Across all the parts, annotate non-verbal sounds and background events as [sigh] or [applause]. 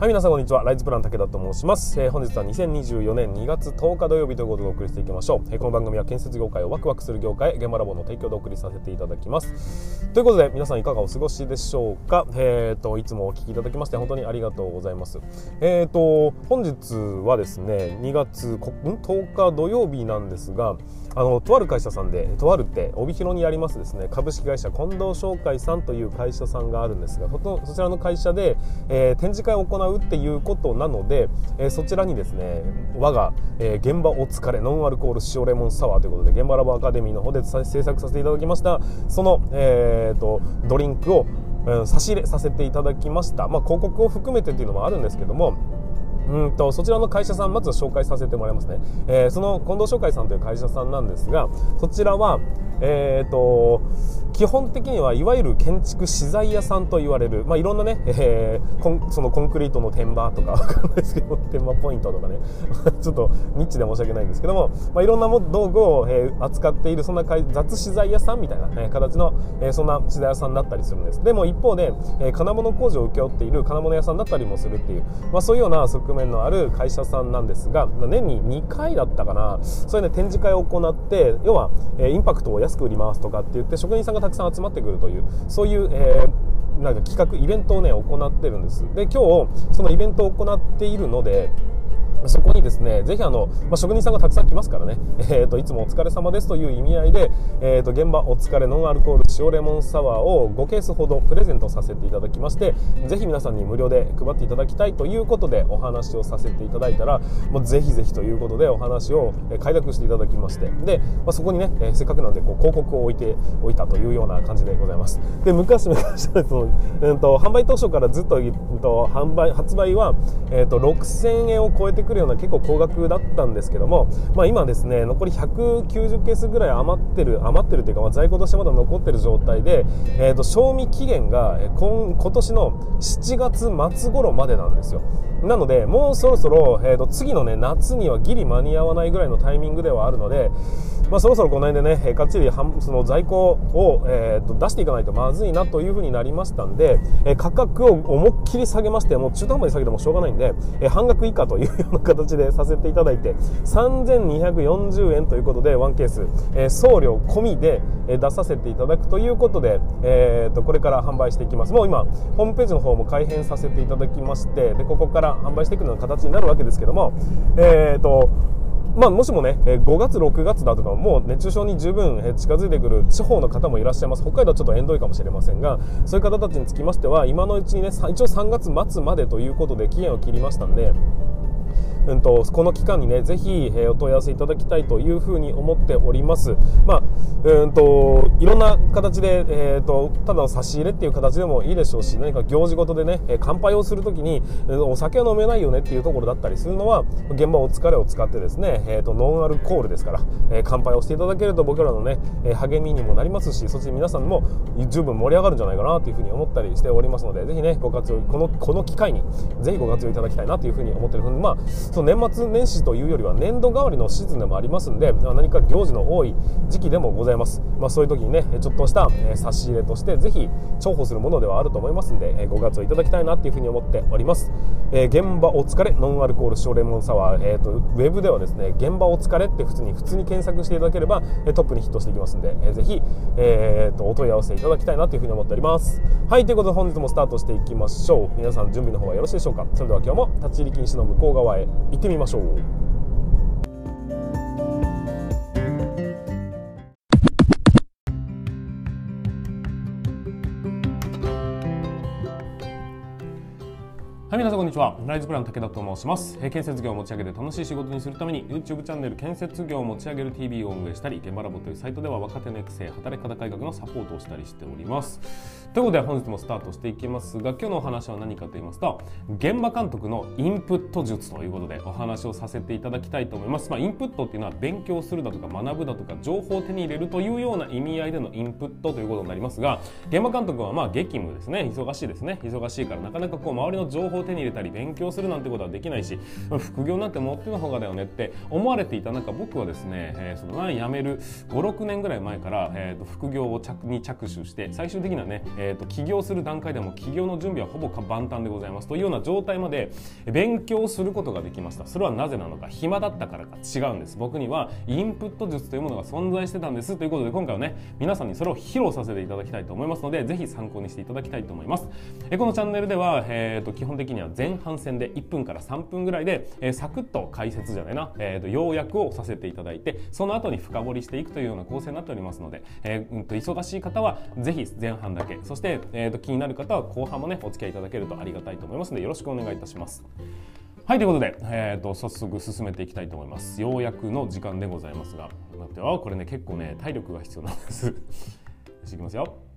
はい皆さんこんにちは。ライズプラン武田と申します、えー、本日は2024年2月10日土曜日ということでお送りしていきましょう、えー、この番組は建設業界をワクワクする業界現場ラボの提供でお送りさせていただきます。ということで皆さんいかがお過ごしでしょうか？えっ、ー、といつもお聞きいただきまして本当にありがとうございます。えっ、と本日はですね2月10日土曜日なんですがあのとある会社さんでとあるって帯広にありますですね株式会社近藤商会さんという会社さんがあるんですがそちらの会社で、え展示会を行うっていうことなので、えー、そちらにですね我が、えー、現場お疲れノンアルコール塩レモンサワーということで現場ラボアカデミーの方で制作させていただきました。その、えーと、ドリンクを、うん、差し入れさせていただきました、まあ、広告を含めてっていうのもあるんですけどもうんとそちらの会社さんまず紹介させてもらいますね、えー、その近藤商会さんという会社さんなんですがそちらはえーと、基本的にはいわゆる建築資材屋さんと言われる、まあ、いろんなね、えー、そのコンクリートの天板とか [laughs] わかんないですけど天板ポイントとかね。[laughs] ちょっとニッチで申し訳ないんですけども、まあ、いろんな道具を、えー、扱っているそんな雑資材屋さんみたいな、えー、形の、えー、そんな資材屋さんだったりするんです。でも一方で、えー、金物工場を請け負っている金物屋さんだったりもするっていう、まあ、そういうような側面面のある会社さんなんですが年に2回だったかな。そういうね展示会を行って要は、えー、インパクトを安く売りますとかって言って職人さんがたくさん集まってくるというそういう、えー、なんか企画イベントをね行ってるんです。で今日そのイベントを行っているのでそこにですね、ぜひあの、まあ、職人さんがたくさん来ますからね、[laughs] えーと、いつもお疲れ様ですという意味合いで、えーと、現場お疲れノンアルコール塩レモンサワーを5ケースほどプレゼントさせていただきまして、ぜひ皆さんに無料で配っていただきたいということでお話をさせていただいたら、もうぜひぜひということでお話を快諾していただきまして、で、まあ、そこにね、えー、せっかくなんでこう広告を置いておいたというような感じでございます。で、昔々 [laughs] その、うん。と、販売当初からずっと、うんと、販売、発売は、えーと、6000円を超えてくるような結構高額だったんですけども、まあ、今ですね残り190ケースぐらい余ってる余ってるというか、まあ、在庫としてまだ残ってる状態で、えーと、賞味期限が今今年の7月末頃までなんですよ。なのでもうそろそろ、えーと次のね夏にはギリ間に合わないぐらいのタイミングではあるのでまあ、そろそろこの辺でね、かっちりその在庫を、えー、と出していかないとまずいなというふうになりましたんで、え価格を思いっきり下げまして、もう中途半端に下げてもしょうがないんで、え半額以下というような形でさせていただいて、3240円ということで、ワンケース、え送料込みで出させていただくということで、えー、とこれから販売していきます。もう今、ホームページの方も改編させていただきまして、でここから販売していくような形になるわけですけども、えーとまあ、もしもね、5月、6月だとか、もう熱中症に十分近づいてくる地方の方もいらっしゃいます。北海道はちょっと縁遠いかもしれませんが、そういう方たちにつきましては、今のうちにね、一応3月末までということで期限を切りましたんで、うんと、この期間にね、ぜひ、え、お問い合わせいただきたいというふうに思っております。まあ、うんと、いろんな形で、えーと、ただの差し入れっていう形でもいいでしょうし、何か行事ごとでね、乾杯をするときに、お酒は飲めないよねっていうところだったりするのは、現場お疲れを使ってですね、えーと、ノンアルコールですから、え、乾杯をしていただけると僕らのね、励みにもなりますし、そして皆さんも十分盛り上がるんじゃないかなというふうに思ったりしておりますので、ぜひね、ご活用、この、この機会に、ぜひご活用いただきたいなというふうに思っているふうに、まあ、その年末年始というよりは年度代わりのシーズンでもありますんで何か行事の多い時期でもございます、まあ、そういう時にねちょっとした差し入れとしてぜひ重宝するものではあると思いますんでご活用いただきたいなというふうに思っております、えー、現場お疲れノンアルコール塩レモンサワー、えーと、ウェブではですね現場お疲れって普通に普通に検索していただければトップにヒットしていきますんで、ぜひ、えーと、お問い合わせいただきたいなというふうに思っております。はいということで本日もスタートしていきましょう。皆さん準備の方はよろしいでしょうか？それでは今日も立ち入り禁止の向こう側へ。行ってみましょう。にちは。ライズプラン武田と申します。建設業を持ち上げて楽しい仕事にするために YouTube チャンネル建設業を持ち上げる TV を運営したり、現場ラボというサイトでは若手の育成、働き方改革のサポートをしたりしております。ということで本日もスタートしていきますが、今日のお話は何かと言いますと、現場監督のインプット術ということでお話をさせていただきたいと思います。まあ、インプットっていうのは勉強するだとか学ぶだとか情報を手に入れるというような意味合いでのインプットということになりますが、現場監督はまあ激務ですね。忙しいですね。忙しいからなかなかこう周りの情報を手に入れたり勉強するなんてことはできないし副業なんて持ってのほうがだよねって思われていた中僕はですね、えー、その辞める56年ぐらい前から、えーと、副業を着に着手して最終的にはね、えーと、起業する段階でも起業の準備はほぼ万端でございますというような状態まで勉強することができました。それはなぜなのか暇だったからか違うんです。僕にはインプット術というものが存在してたんです。ということで今回はね皆さんにそれを披露させていただきたいと思いますのでぜひ参考にしていただきたいと思います。えこのチャンネルでは、えーと、基本的には前半戦で1分から3分ぐらいで、えー、サクッと解説じゃないな、えーと、要約をさせていただいてその後に深掘りしていくというような構成になっておりますので、えー、うんと忙しい方はぜひ前半だけそして、えーと、気になる方は後半もねお付き合いいただけるとありがたいと思いますのでよろしくお願いいたします。はいということで、えーと、早速進めていきたいと思います。ようやくの時間でございますが待ってあこれね結構ね体力が必要なんです。[laughs] いきますよ。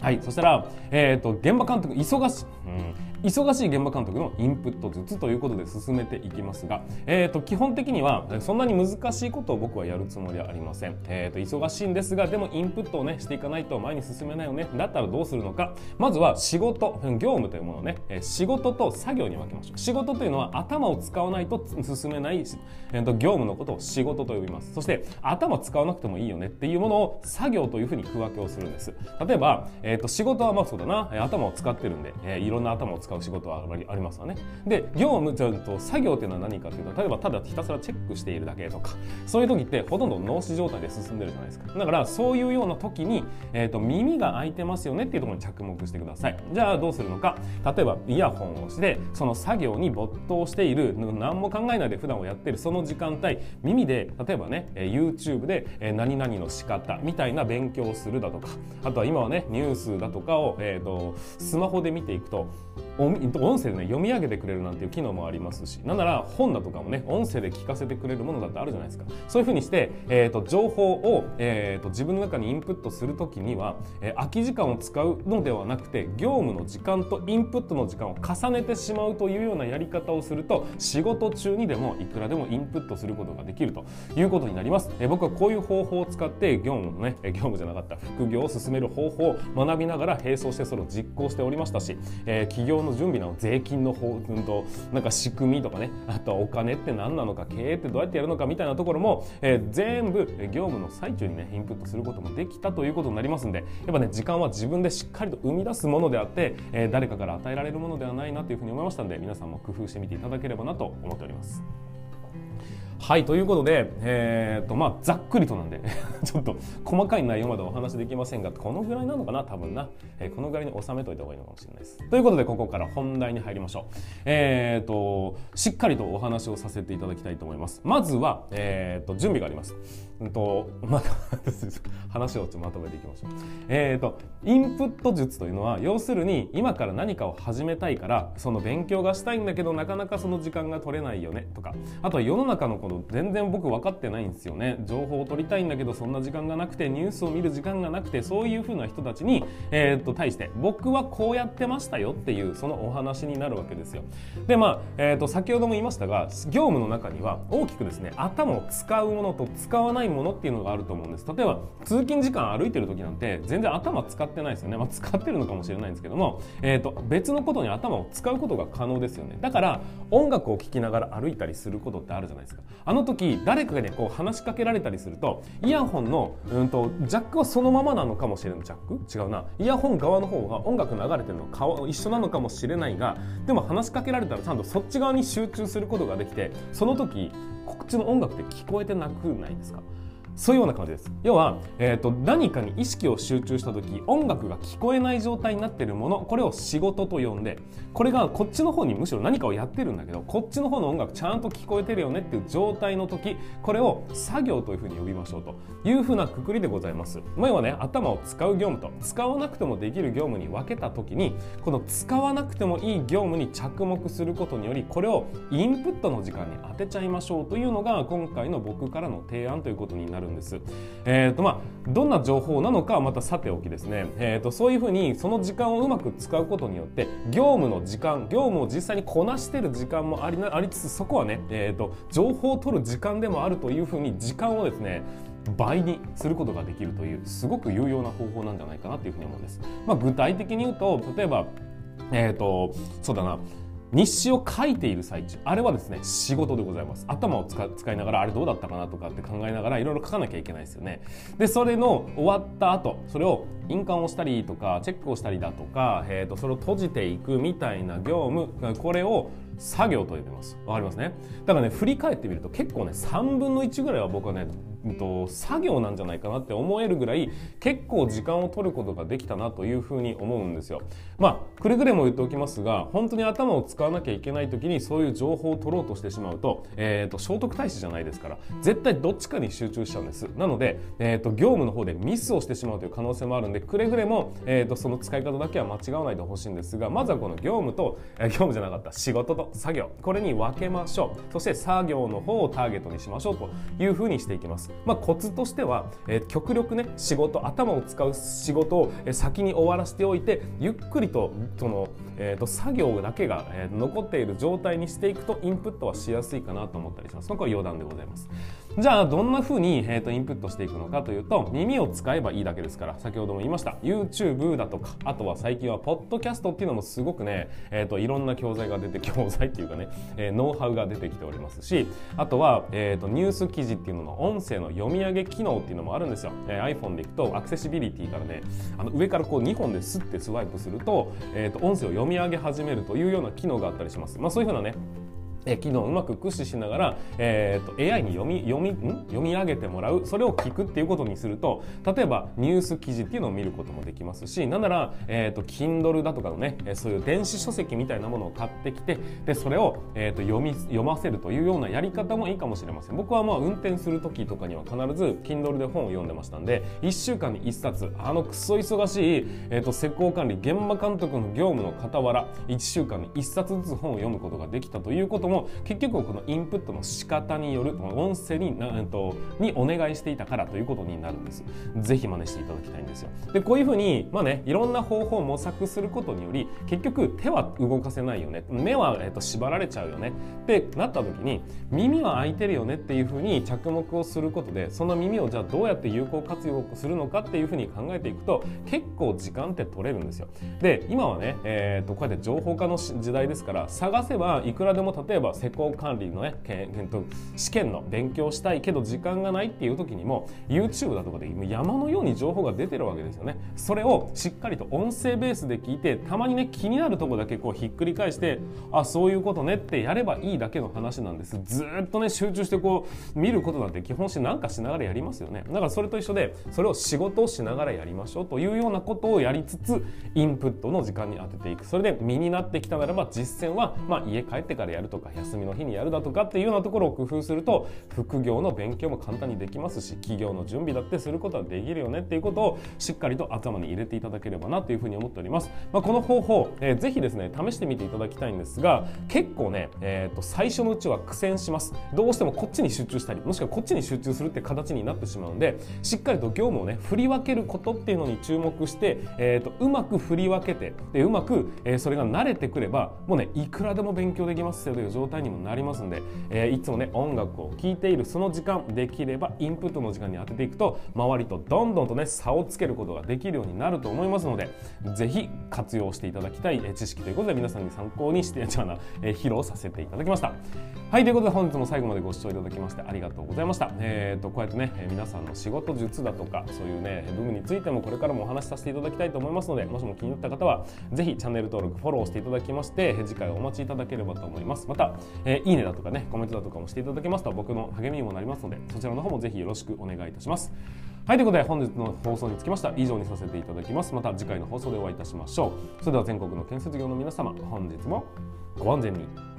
はい、そしたら、えーと、現場監督忙し,、うん、忙しい現場監督のインプット術ということで進めていきますが、えーと、基本的にはそんなに難しいことを僕はやるつもりはありません、えーと、忙しいんですがでもインプットをねしていかないと前に進めないよねだったらどうするのか。まずは仕事業務というものをね仕事と作業に分けましょう。仕事というのは頭を使わないと進めない、えー、と業務のことを仕事と呼びます。そして頭使わなくてもいいよねっていうものを作業というふうに区分けをするんです。例えば、えー、と仕事はまあそうだな。頭を使ってるんで、えー、いろんな頭を使う仕事はありますわね。で業務ちゃんと作業っていうのは何かというと例えばただひたすらチェックしているだけとかそういう時ってほとんど脳死状態で進んでるじゃないですか。だからそういうような時に、えーと、耳が開いてますよねっていうところに着目してください。じゃあどうするのか。例えばイヤホンをしてその作業に没頭している何も考えないで普段をやってるその時間帯耳で例えばね YouTube で何々の仕方みたいな勉強をするだとか。あとは今はねニュースだとかを、えーとスマホで見ていくと音声でね読み上げてくれるなんていう機能もありますし。なんなら本だとかもね音声で聞かせてくれるものだってあるじゃないですか。そういうふうにして、えーと、情報を、えーと、自分の中にインプットするときには、えー、空き時間を使うのではなくて業務の時間とインプットの時間を重ねてしまうというようなやり方をすると仕事中にでもいくらでもインプットすることができると。いうことになります、えー、僕はこういう方法を使って業務のね業務じゃなかった副業を進める方法を学びながら並走してそれを実行しておりましたし、えー、企業の準備の税金の方、うんと、なんか仕組みとかねあとはお金って何なのか経営ってどうやってやるのかみたいなところも、えー、全部業務の最中にねインプットすることもできたということになりますんでやっぱね時間は自分でしっかりと生み出すものであって、えー、誰かから与えられるものではないなというふうに思いましたんで皆さんも工夫してみていただければなと思っております。はいということで、えーとまあ、ざっくりとなんで [laughs] ちょっと細かい内容までお話できませんがこのぐらいなのかな多分な、えー、このぐらいに収めといた方がいいのかもしれないです。ということでここから本題に入りましょう。えーと、しっかりとお話をさせていただきたいと思います。まずは、えーと、準備があります。うんとまた [laughs] 話をちょっとまとめていきましょう。えーとインプット術というのは要するに今から何かを始めたいからその勉強がしたいんだけどなかなかその時間が取れないよねとかあとは世の中のこの全然僕分かってないんですよね。情報を取りたいんだけどそんな時間がなくてニュースを見る時間がなくてそういう風な人たちに、えー、っと対して僕はこうやってましたよっていうそのお話になるわけですよ。でまあ、えー、っと先ほども言いましたが業務の中には大きくですね頭を使うものと使わないものっていうのがあると思うんです。例えば通勤時間歩いてる時なんて全然頭使ってないですよね、まあ、使ってるのかもしれないんですけども、えーと、と別のことに頭を使うことが可能ですよね。だから音楽を聴きながら歩いたりすることってあるじゃないですか。あの時誰かにこう話しかけられたりするとイヤホンの、うんと、ジャックはそのままなのかもしれないジャック？違うな。イヤホン側の方が音楽流れてるのか一緒なのかもしれないがでも話しかけられたらちゃんとそっち側に集中することができてその時こっちの音楽って聞こえてなくないですか？そういうような感じです。要は、えーと、何かに意識を集中した時音楽が聞こえない状態になっているものこれを仕事と呼んでこれがこっちの方にむしろ何かをやってるんだけどこっちの方の音楽ちゃんと聞こえてるよねっていう状態の時これを作業というふうに呼びましょうと。いうふうなくくりでございます。前はね頭を使う業務と使わなくてもできる業務に分けた時にこの使わなくてもいい業務に着目することによりこれをインプットの時間に当てちゃいましょうというのが今回の僕からの提案ということになるんです。えーとまあ、どんな情報なのかはまたさておきですね、えーと、そういうふうにその時間をうまく使うことによって業務の時間業務を実際にこなしてる時間もありありつつそこはね、えーと、情報を取る時間でもあるというふうに時間をですね倍にすることができるというすごく有用な方法なんじゃないかなというふうに思うんです。まあ、具体的に言うと例えばえーとそうだな日誌を書いている最中あれはですね仕事でございます。頭を使いながらあれどうだったかなとかって考えながらいろいろ書かなきゃいけないですよね。でそれの終わった後それを印鑑をしたりとかチェックをしたりだとか、えーと、それを閉じていくみたいな業務これを作業と呼びますわかりますね？だからね振り返ってみると結構ね3分の1ぐらいは僕はねと作業なんじゃないかなって思えるぐらい結構時間を取ることができたなというふうに思うんですよ。まあくれぐれも言っておきますが本当に頭を使わなきゃいけない時にそういう情報を取ろうとしてしまうと,、えーと、聖徳太子じゃないですから絶対どっちかに集中しちゃうんです。なので、えーと、業務の方でミスをしてしまうという可能性もあるんでくれぐれも、えーと、その使い方だけは間違わないでほしいんですがまずはこの業務と、え、業務じゃなかった仕事と作業これに分けましょうそして作業の方をターゲットにしましょうというふうにしていきます。まあ、コツとしては、えー、極力ね仕事頭を使う仕事を先に終わらせておいてゆっくりとその、えーと、作業だけが、えー、残っている状態にしていくとインプットはしやすいかなと思ったりします。これは余談でございます。じゃあどんなふうに、えーと、インプットしていくのかというと耳を使えばいいだけですから先ほども言いました YouTube だとかあとは最近はポッドキャストっていうのもすごくね、えーと、いろんな教材が出て教材っていうかね、えー、ノウハウが出てきておりますしあとは、えーと、ニュース記事っていうのの音声の読み上げ機能っていうのもあるんですよ、えー、iPhone でいくとアクセシビリティからねあの上からこう2本でスッてスワイプすると,、えー、と音声を読み上げ始めるというような機能があったりします、まあ、そういうふうなねえ機能をうまく駆使しながら、えーと、AI に読み読みん？読み上げてもらう。それを聞くっていうことにすると例えばニュース記事っていうのを見ることもできますしなんなら、えーと、Kindle だとかのねそういう電子書籍みたいなものを買ってきてでそれを、えーと、読み読ませるというようなやり方もいいかもしれません。僕はまあ運転する時とかには必ず Kindle で本を読んでましたんで1週間に1冊あのクソ忙しい、えー、と施工管理現場監督の業務の傍ら1週間に1冊ずつ本を読むことができたということも結局このインプットの仕方による音声にな、えっと、にお願いしていたからということになるんです。ぜひ真似していただきたいんですよ。でこういうふうにまあねいろんな方法を模索することにより結局手は動かせないよね目は、えっと、縛られちゃうよねってなった時に耳は開いてるよねっていうふうに着目をすることでその耳をじゃあどうやって有効活用するのかっていうふうに考えていくと結構時間って取れるんですよ。で今はね、えー、とこうやって情報化の時代ですから探せばいくらでも例えば施工管理のね、試験の勉強したいけど時間がないっていう時にも YouTube だとかで山のように情報が出てるわけですよね。それをしっかりと音声ベースで聞いてたまにね気になるとこだけこうひっくり返してあそういうことねってやればいいだけの話なんです。ずっとね集中してこう見ることなんて基本しなんかしながらやりますよね。だからそれと一緒でそれを仕事をしながらやりましょうというようなことをやりつつインプットの時間に当てていく。それで身になってきたならば実践はまあ家帰ってからやるとか休みの日にやるだとかっていうようなところを工夫すると副業の勉強も簡単にできますし企業の準備だってすることはできるよねっていうことをしっかりと頭に入れていただければなというふうに思っております、まあ、この方法、えー、ぜひですね試してみていただきたいんですが結構ね、えー、と最初のうちは苦戦します。どうしてもこっちに集中したりもしくはこっちに集中するって形になってしまうのでしっかりと業務をね振り分けることっていうのに注目して、えー、とうまく振り分けてでうまく、えー、それが慣れてくればもうねいくらでも勉強できますよという状態にもなりますんで、えー、いつもね音楽を聴いているその時間できればインプットの時間に当てていくと周りとどんどんとね差をつけることができるようになると思いますので是非活用していただきたい知識ということで皆さんに参考にして違うな、えー、披露させていただきました。はいということで本日も最後までご視聴いただきましてありがとうございました。えっ、ー、とこうやってね皆さんの仕事術だとかそういうね部分についてもこれからもお話しさせていただきたいと思いますのでもしも気になった方はぜひチャンネル登録フォローしていただきまして次回お待ちいただければと思います。また、えー、いいねだとかねコメントだとかもしていただけますと僕の励みにもなりますのでそちらの方もぜひよろしくお願いいたします。はいということで本日の放送につきましては以上にさせていただきます。また次回の放送でお会いいたしましょう。それでは全国の建設業の皆様本日もご安全に。